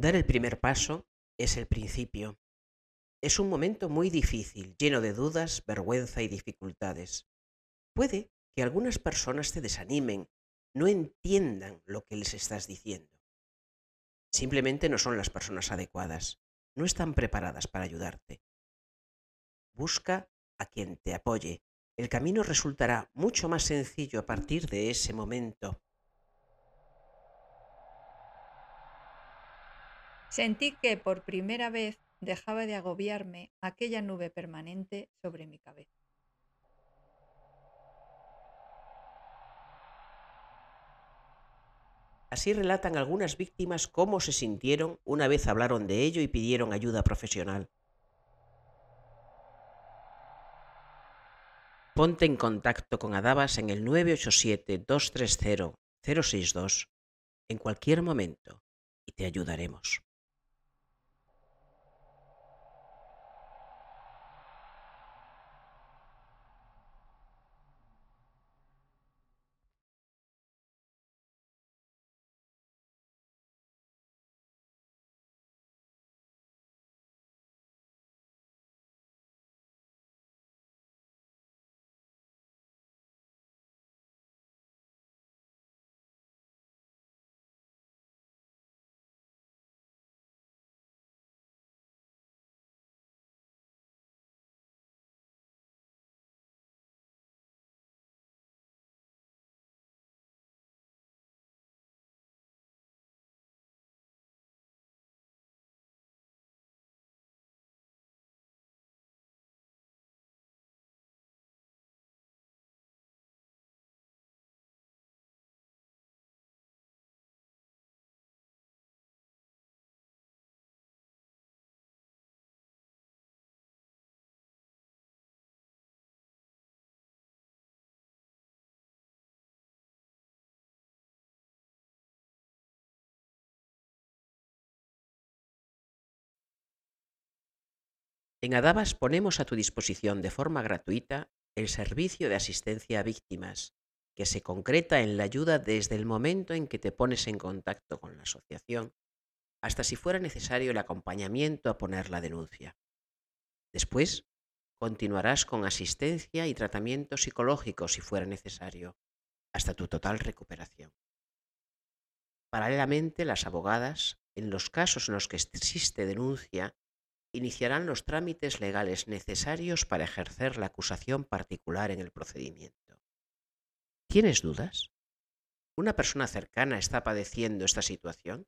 Dar el primer paso es el principio. Es un momento muy difícil, lleno de dudas, vergüenza y dificultades. Puede que algunas personas te desanimen, no entiendan lo que les estás diciendo. Simplemente no son las personas adecuadas, no están preparadas para ayudarte. Busca a quien te apoye. El camino resultará mucho más sencillo a partir de ese momento. Sentí que por primera vez dejaba de agobiarme aquella nube permanente sobre mi cabeza. Así relatan algunas víctimas cómo se sintieron una vez hablaron de ello y pidieron ayuda profesional. Ponte en contacto con Adabas en el 987-230-062 en cualquier momento y te ayudaremos. En Adabas ponemos a tu disposición de forma gratuita el servicio de asistencia a víctimas, que se concreta en la ayuda desde el momento en que te pones en contacto con la asociación hasta si fuera necesario el acompañamiento a poner la denuncia. Después, continuarás con asistencia y tratamiento psicológico si fuera necesario, hasta tu total recuperación. Paralelamente, las abogadas, en los casos en los que existe denuncia, iniciarán los trámites legales necesarios para ejercer la acusación particular en el procedimiento. ¿Tienes dudas? ¿Una persona cercana está padeciendo esta situación?